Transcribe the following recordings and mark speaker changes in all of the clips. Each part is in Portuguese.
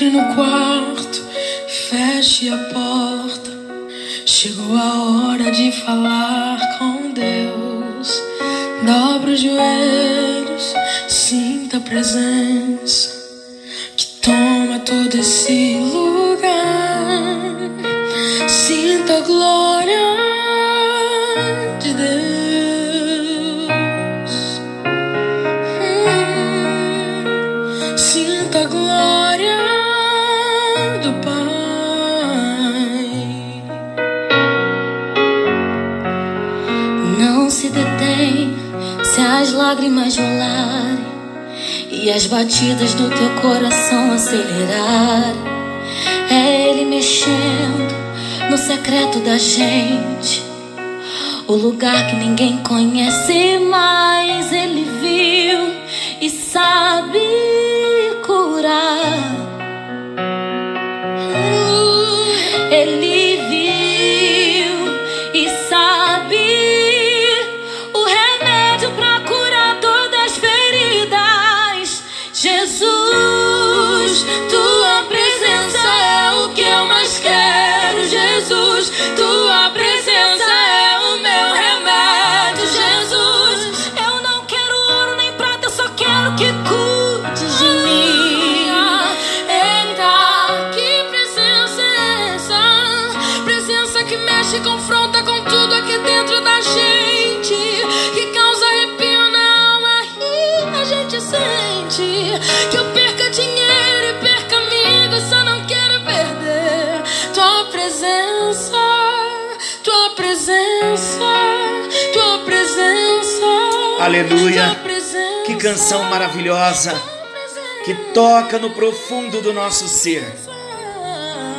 Speaker 1: Entre no quarto, feche a porta. Chegou a hora de falar com Deus. Dobra os joelhos, sinta a presença
Speaker 2: Se detém se as lágrimas rolarem e as batidas do teu coração acelerarem. É Ele mexendo no secreto da gente, o lugar que ninguém conhece, mas Ele viu e sabe
Speaker 3: Aleluia. Que canção maravilhosa que toca no profundo do nosso ser.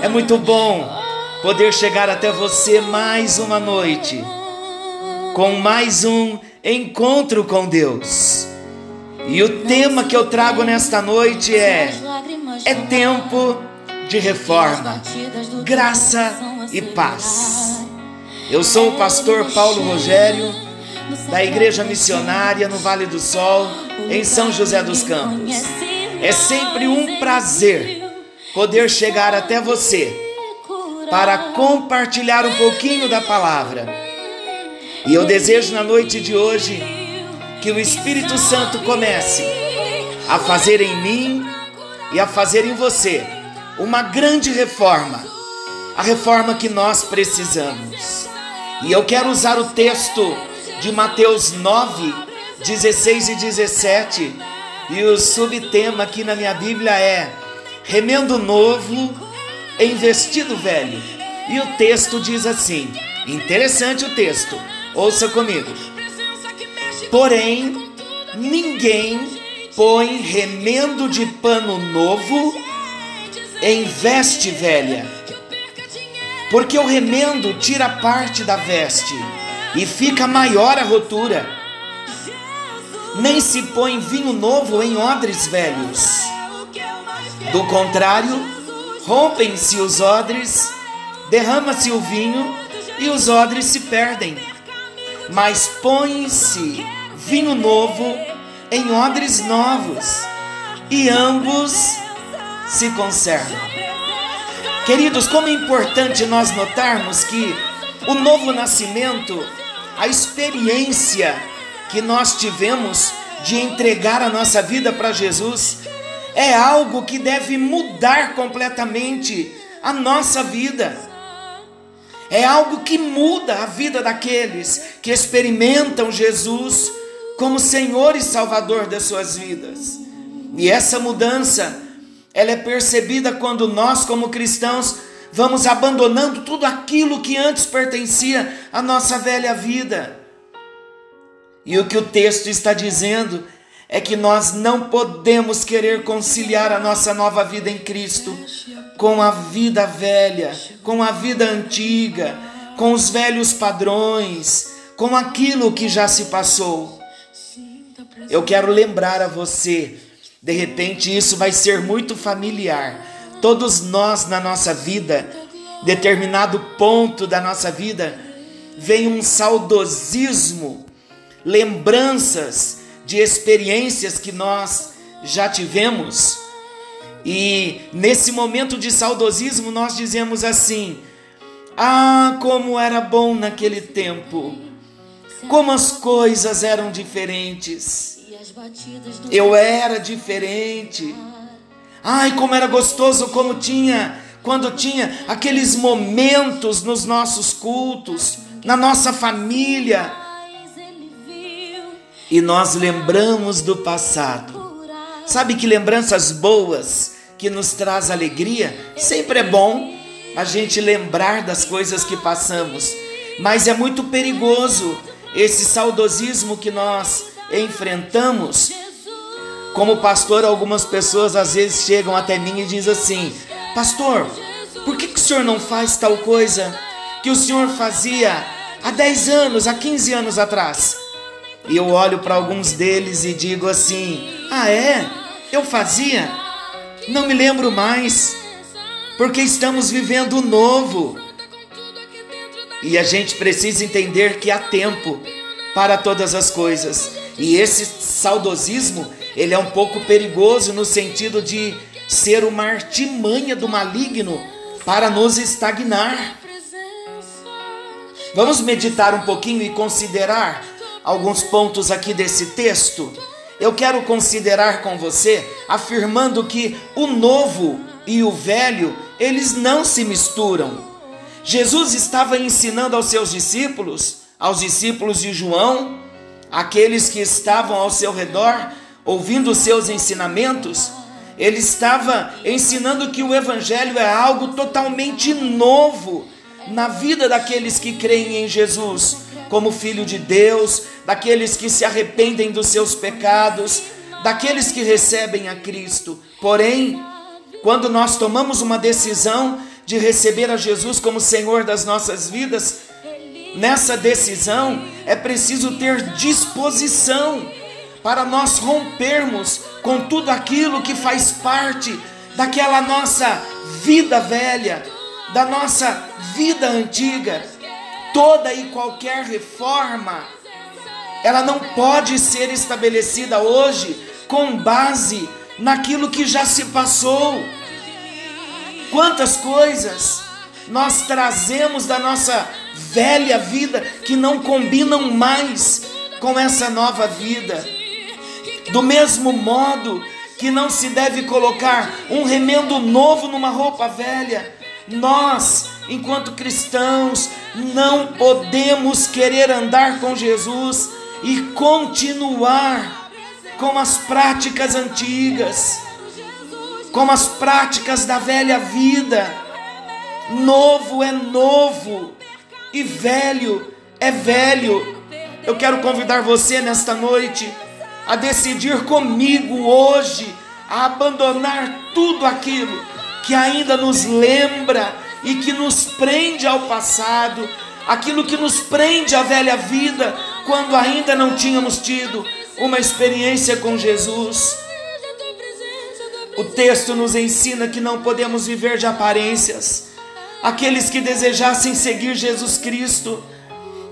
Speaker 3: É muito bom poder chegar até você mais uma noite com mais um encontro com Deus. E o tema que eu trago nesta noite é é tempo de reforma, graça e paz. Eu sou o pastor Paulo Rogério da Igreja Missionária no Vale do Sol, em São José dos Campos. É sempre um prazer poder chegar até você para compartilhar um pouquinho da palavra. E eu desejo na noite de hoje que o Espírito Santo comece a fazer em mim e a fazer em você uma grande reforma, a reforma que nós precisamos. E eu quero usar o texto de Mateus 9, 16 e 17, e o subtema aqui na minha Bíblia é Remendo Novo em Vestido Velho. E o texto diz assim: interessante o texto, ouça comigo. Porém, ninguém põe remendo de pano novo em veste velha, porque o remendo tira parte da veste e fica maior a rotura. Nem se põe vinho novo em odres velhos. Do contrário, rompem-se os odres, derrama-se o vinho e os odres se perdem. Mas põe-se vinho novo em odres novos e ambos se conservam. Queridos, como é importante nós notarmos que o novo nascimento, a experiência que nós tivemos de entregar a nossa vida para Jesus, é algo que deve mudar completamente a nossa vida. É algo que muda a vida daqueles que experimentam Jesus como Senhor e Salvador das suas vidas. E essa mudança, ela é percebida quando nós, como cristãos, vamos abandonando tudo aquilo que antes pertencia à nossa velha vida. E o que o texto está dizendo é que nós não podemos querer conciliar a nossa nova vida em Cristo com a vida velha, com a vida antiga, com os velhos padrões, com aquilo que já se passou. Eu quero lembrar a você, de repente isso vai ser muito familiar. Todos nós na nossa vida, determinado ponto da nossa vida, vem um saudosismo, lembranças de experiências que nós já tivemos E nesse momento de saudosismo nós dizemos assim: Ah, como era bom naquele tempo, como as coisas eram diferentes. Eu era diferente. Ai, como era gostoso como tinha quando tinha aqueles momentos nos nossos cultos, na nossa família. E nós lembramos do passado. Sabe que lembranças boas que nos traz alegria? Sempre é bom a gente lembrar das coisas que passamos, mas é muito perigoso esse saudosismo que nós enfrentamos. Como pastor, algumas pessoas às vezes chegam até mim e dizem assim: Pastor, por que, que o senhor não faz tal coisa que o senhor fazia há 10 anos, há 15 anos atrás? E eu olho para alguns deles e digo assim: Ah, é? Eu fazia? Não me lembro mais, porque estamos vivendo o novo. E a gente precisa entender que há tempo para todas as coisas. E esse saudosismo, ele é um pouco perigoso no sentido de ser uma artimanha do maligno para nos estagnar. Vamos meditar um pouquinho e considerar alguns pontos aqui desse texto. Eu quero considerar com você afirmando que o novo e o velho, eles não se misturam. Jesus estava ensinando aos seus discípulos, aos discípulos de João, aqueles que estavam ao seu redor, ouvindo os seus ensinamentos, ele estava ensinando que o Evangelho é algo totalmente novo na vida daqueles que creem em Jesus, como Filho de Deus, daqueles que se arrependem dos seus pecados, daqueles que recebem a Cristo. Porém, quando nós tomamos uma decisão de receber a Jesus como Senhor das nossas vidas, nessa decisão é preciso ter disposição para nós rompermos com tudo aquilo que faz parte daquela nossa vida velha, da nossa vida antiga. Toda e qualquer reforma, ela não pode ser estabelecida hoje com base naquilo que já se passou. Quantas coisas nós trazemos da nossa velha vida que não combinam mais com essa nova vida. Do mesmo modo que não se deve colocar um remendo novo numa roupa velha, nós, enquanto cristãos, não podemos querer andar com Jesus e continuar com as práticas antigas, com as práticas da velha vida. Novo é novo e velho é velho. Eu quero convidar você nesta noite a decidir comigo hoje a abandonar tudo aquilo que ainda nos lembra e que nos prende ao passado, aquilo que nos prende à velha vida, quando ainda não tínhamos tido uma experiência com Jesus. O texto nos ensina que não podemos viver de aparências. Aqueles que desejassem seguir Jesus Cristo,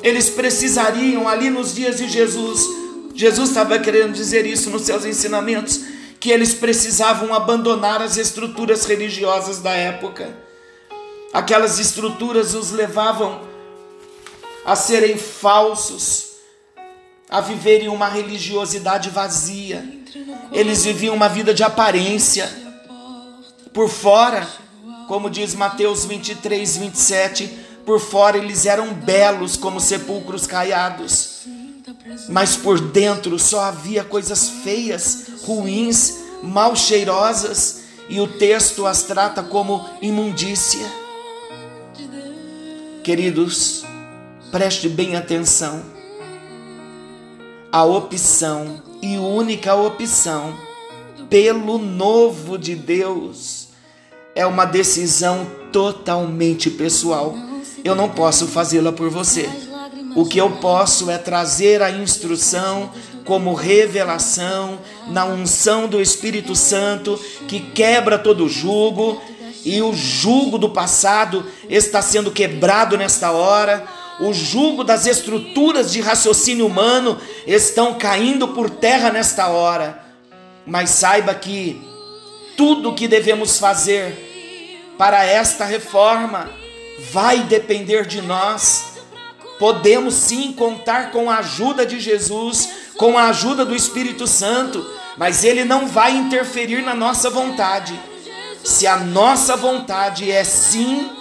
Speaker 3: eles precisariam ali nos dias de Jesus Jesus estava querendo dizer isso nos seus ensinamentos, que eles precisavam abandonar as estruturas religiosas da época. Aquelas estruturas os levavam a serem falsos, a viverem uma religiosidade vazia. Eles viviam uma vida de aparência. Por fora, como diz Mateus 23, 27, por fora eles eram belos como sepulcros caiados mas por dentro só havia coisas feias, ruins, mal cheirosas, e o texto as trata como imundícia. Queridos, preste bem atenção. A opção e única opção pelo novo de Deus é uma decisão totalmente pessoal. Eu não posso fazê-la por você. O que eu posso é trazer a instrução como revelação na unção do Espírito Santo que quebra todo jugo e o jugo do passado está sendo quebrado nesta hora. O jugo das estruturas de raciocínio humano estão caindo por terra nesta hora. Mas saiba que tudo o que devemos fazer para esta reforma vai depender de nós. Podemos sim contar com a ajuda de Jesus, com a ajuda do Espírito Santo, mas ele não vai interferir na nossa vontade. Se a nossa vontade é sim,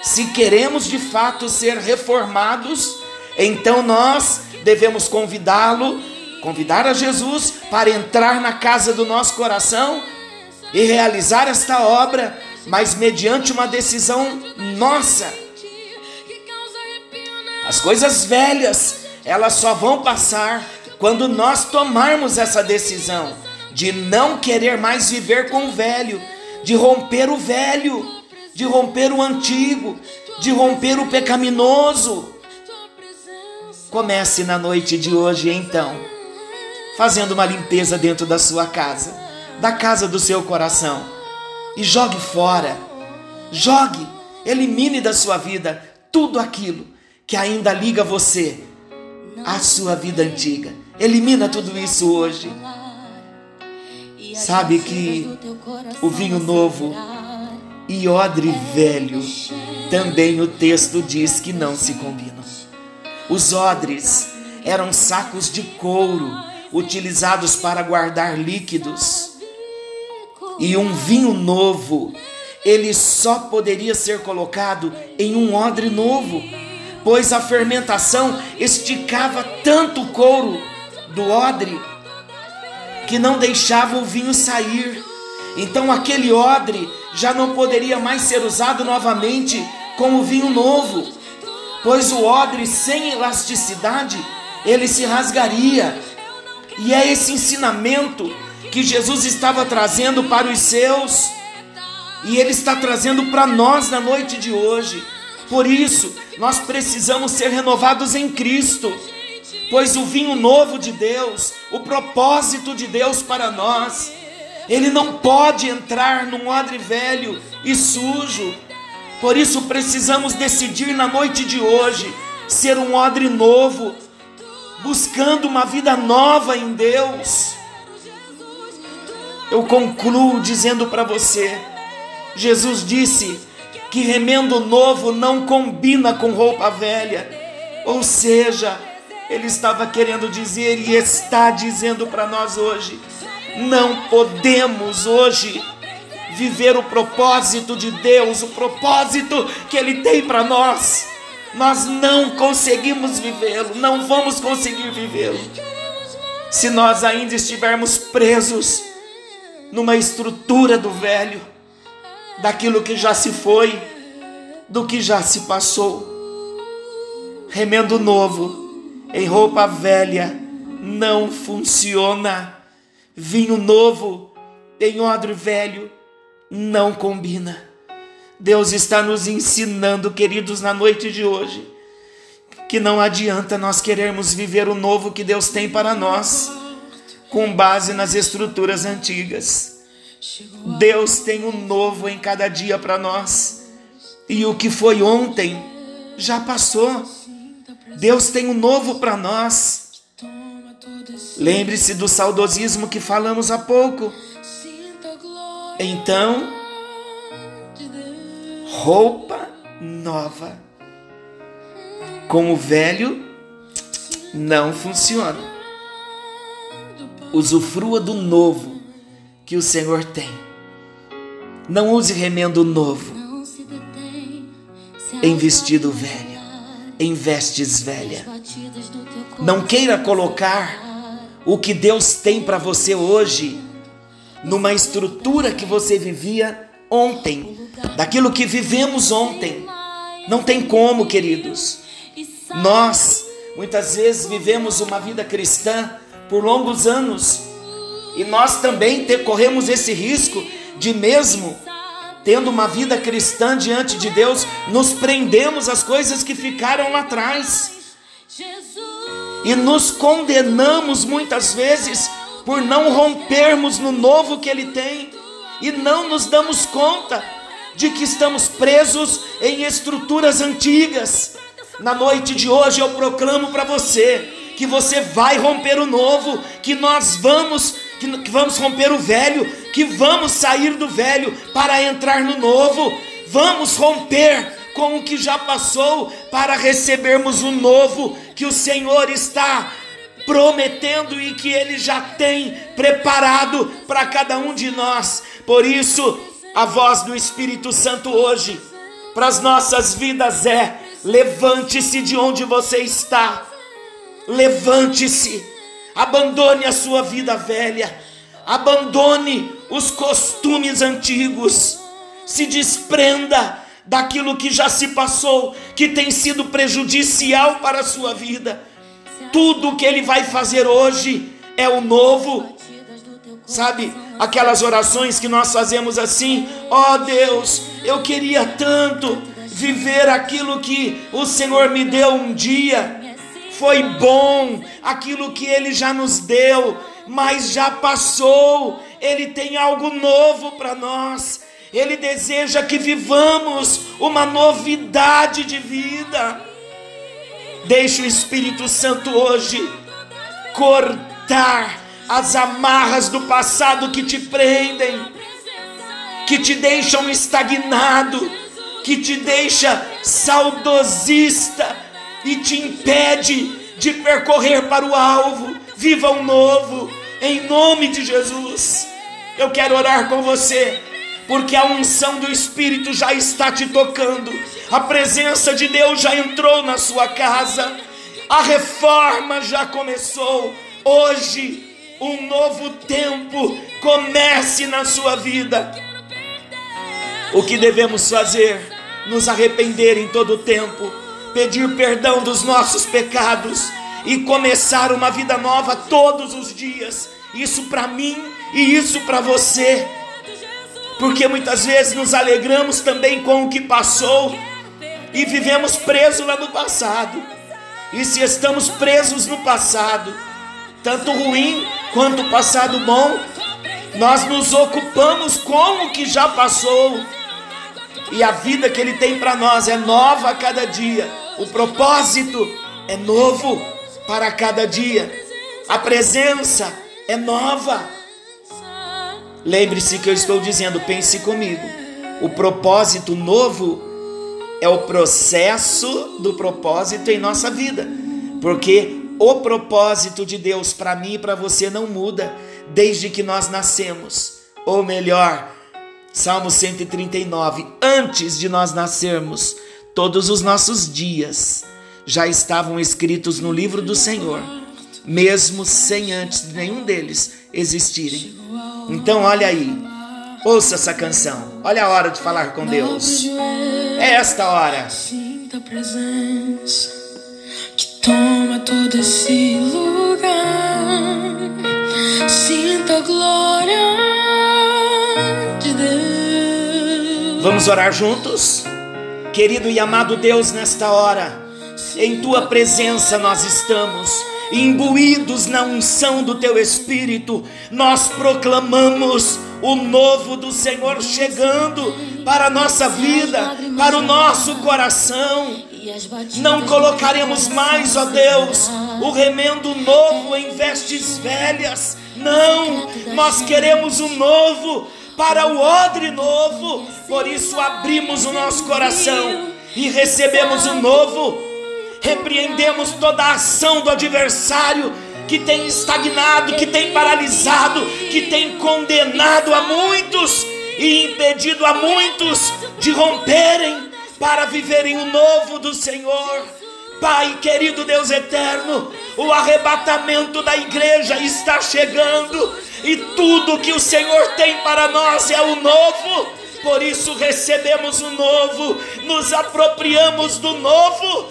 Speaker 3: se queremos de fato ser reformados, então nós devemos convidá-lo, convidar a Jesus para entrar na casa do nosso coração e realizar esta obra, mas mediante uma decisão nossa. As coisas velhas, elas só vão passar quando nós tomarmos essa decisão de não querer mais viver com o velho, de romper o velho, de romper o antigo, de romper o pecaminoso. Comece na noite de hoje, então, fazendo uma limpeza dentro da sua casa, da casa do seu coração, e jogue fora, jogue, elimine da sua vida tudo aquilo que ainda liga você à sua vida antiga. Elimina tudo isso hoje. Sabe que o vinho novo e odre velho também o texto diz que não se combinam. Os odres eram sacos de couro utilizados para guardar líquidos. E um vinho novo, ele só poderia ser colocado em um odre novo, pois a fermentação esticava tanto o couro do odre que não deixava o vinho sair. Então aquele odre já não poderia mais ser usado novamente com o vinho novo pois o odre sem elasticidade ele se rasgaria. E é esse ensinamento que Jesus estava trazendo para os seus, e ele está trazendo para nós na noite de hoje. Por isso, nós precisamos ser renovados em Cristo, pois o vinho novo de Deus, o propósito de Deus para nós, ele não pode entrar num odre velho e sujo por isso precisamos decidir na noite de hoje ser um odre novo, buscando uma vida nova em Deus. Eu concluo dizendo para você: Jesus disse que remendo novo não combina com roupa velha. Ou seja, ele estava querendo dizer e está dizendo para nós hoje: não podemos hoje viver o propósito de Deus, o propósito que Ele tem para nós. Nós não conseguimos vivê-lo, não vamos conseguir vivê-lo, se nós ainda estivermos presos numa estrutura do velho, daquilo que já se foi, do que já se passou. Remendo novo em roupa velha não funciona. Vinho novo em odre velho não combina. Deus está nos ensinando, queridos, na noite de hoje, que não adianta nós querermos viver o novo que Deus tem para nós, com base nas estruturas antigas. Deus tem um novo em cada dia para nós, e o que foi ontem já passou. Deus tem um novo para nós. Lembre-se do saudosismo que falamos há pouco. Então, roupa nova com o velho não funciona. Usufrua do novo que o Senhor tem. Não use remendo novo em vestido velho, em vestes velha. Não queira colocar o que Deus tem para você hoje numa estrutura que você vivia ontem, daquilo que vivemos ontem. Não tem como, queridos. Nós muitas vezes vivemos uma vida cristã por longos anos e nós também corremos esse risco de mesmo tendo uma vida cristã diante de Deus, nos prendemos às coisas que ficaram lá atrás. E nos condenamos muitas vezes por não rompermos no novo que Ele tem e não nos damos conta de que estamos presos em estruturas antigas. Na noite de hoje eu proclamo para você que você vai romper o novo, que nós vamos, que vamos romper o velho, que que vamos sair do velho para entrar no novo, vamos romper com o que já passou para recebermos o novo que o Senhor está prometendo e que Ele já tem preparado para cada um de nós. Por isso, a voz do Espírito Santo hoje para as nossas vidas é: levante-se de onde você está, levante-se, abandone a sua vida velha, abandone os costumes antigos, se desprenda daquilo que já se passou, que tem sido prejudicial para a sua vida. Tudo que ele vai fazer hoje é o novo. Sabe, aquelas orações que nós fazemos assim: ó oh Deus, eu queria tanto viver aquilo que o Senhor me deu um dia. Foi bom aquilo que Ele já nos deu, mas já passou. Ele tem algo novo para nós. Ele deseja que vivamos uma novidade de vida. Deixe o Espírito Santo hoje cortar as amarras do passado que te prendem, que te deixam estagnado, que te deixa saudosista e te impede de percorrer para o alvo. Viva um novo, em nome de Jesus. Eu quero orar com você porque a unção do Espírito já está te tocando, a presença de Deus já entrou na sua casa, a reforma já começou. Hoje, um novo tempo comece na sua vida. O que devemos fazer? Nos arrepender em todo o tempo, pedir perdão dos nossos pecados e começar uma vida nova todos os dias. Isso para mim e isso para você porque muitas vezes nos alegramos também com o que passou e vivemos presos lá no passado. E se estamos presos no passado, tanto ruim quanto passado bom, nós nos ocupamos com o que já passou. E a vida que Ele tem para nós é nova a cada dia. O propósito é novo para cada dia. A presença é nova. Lembre-se que eu estou dizendo, pense comigo. O propósito novo é o processo do propósito em nossa vida. Porque o propósito de Deus para mim e para você não muda desde que nós nascemos. Ou melhor, Salmo 139, antes de nós nascermos, todos os nossos dias já estavam escritos no livro do Senhor, mesmo sem antes nenhum deles existirem. Então, olha aí, ouça essa canção. Olha a hora de falar com Deus. É esta hora.
Speaker 1: Sinta a presença que toma todo esse lugar. Sinta a glória
Speaker 3: Vamos orar juntos? Querido e amado Deus, nesta hora, em tua presença nós estamos imbuídos na unção do teu Espírito, nós proclamamos o novo do Senhor chegando para a nossa vida, para o nosso coração. Não colocaremos mais, ó Deus, o remendo novo em vestes velhas. Não, nós queremos o novo para o odre novo. Por isso abrimos o nosso coração e recebemos o novo repreendemos toda a ação do adversário que tem estagnado, que tem paralisado, que tem condenado a muitos e impedido a muitos de romperem para viverem o novo do Senhor. Pai querido Deus eterno, o arrebatamento da igreja está chegando e tudo que o Senhor tem para nós é o novo. Por isso recebemos o novo, nos apropriamos do novo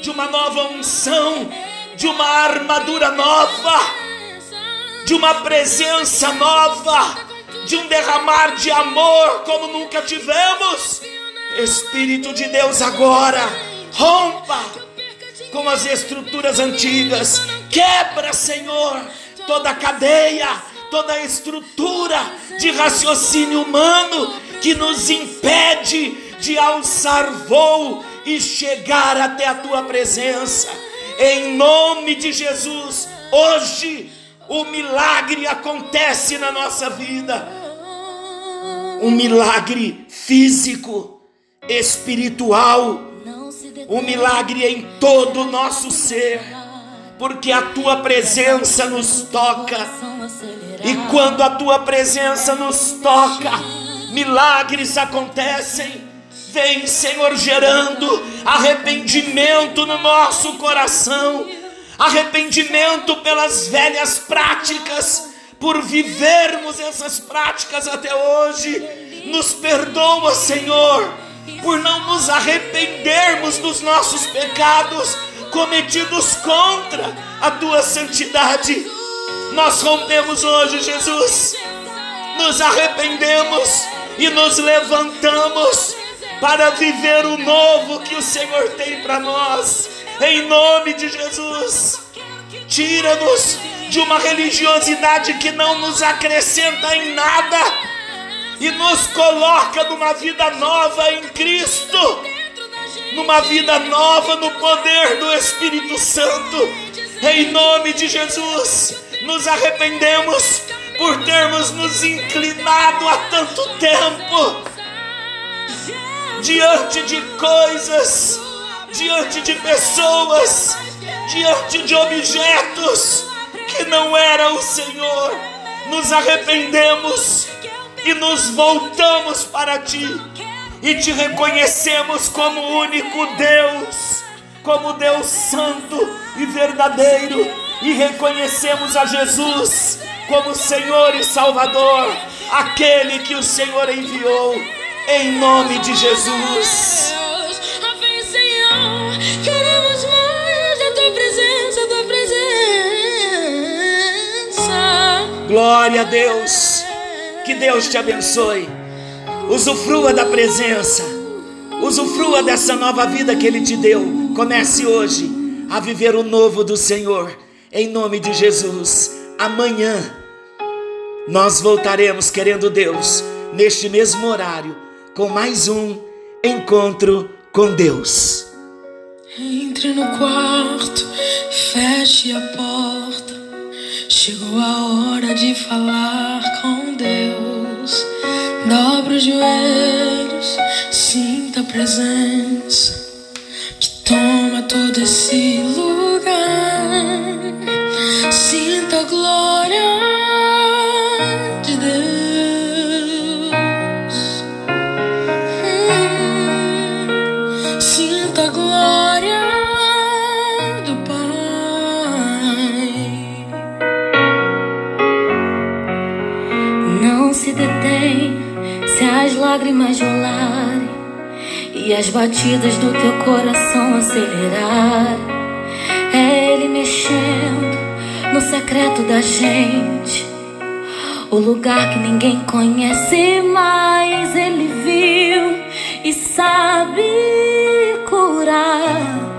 Speaker 3: de uma nova unção, de uma armadura nova, de uma presença nova, de um derramar de amor como nunca tivemos. Espírito de Deus, agora rompa com as estruturas antigas, quebra, Senhor, toda cadeia, toda estrutura de raciocínio humano que nos impede de alçar voo e chegar até a tua presença. Em nome de Jesus, hoje o milagre acontece na nossa vida. um milagre físico, espiritual, um milagre em todo o nosso ser, porque a tua presença nos toca. E quando a tua presença nos toca, milagres acontecem. Vem, Senhor, gerando arrependimento no nosso coração, arrependimento pelas velhas práticas, por vivermos essas práticas até hoje. Nos perdoa, Senhor, por não nos arrependermos dos nossos pecados cometidos contra a tua santidade. Nós rompemos hoje, Jesus, nos arrependemos e nos levantamos para viver o novo que o Senhor tem para nós, em nome de Jesus. Tira-nos de uma religiosidade que não nos acrescenta em nada e nos coloca numa vida nova em Cristo, numa vida nova no poder do Espírito Santo, em nome de Jesus. Nos arrependemos por termos nos inclinado há tanto tempo diante de coisas, diante de pessoas, diante de objetos que não era o Senhor. Nos arrependemos e nos voltamos para Ti e te reconhecemos como único Deus, como Deus Santo e verdadeiro, e reconhecemos a Jesus como Senhor e Salvador, aquele que o Senhor enviou em nome de Jesus.
Speaker 1: Queremos mais da tua presença, tua presença.
Speaker 3: Glória a Deus. Que Deus te abençoe. Usufrua da presença. Usufrua dessa nova vida que Ele te deu. Comece hoje a viver o novo do Senhor. Em nome de Jesus. Amanhã nós voltaremos, querendo Deus, neste mesmo horário com mais um encontro com Deus.
Speaker 1: Entre no quarto, feche a porta. Chegou a hora de falar com Deus. Dobra os joelhos, sinta a presença que toma todo esse lugar.
Speaker 2: Lágrimas rolarem e as batidas do teu coração acelerar. É Ele mexendo no secreto da gente, o lugar que ninguém conhece, mas Ele viu e sabe curar.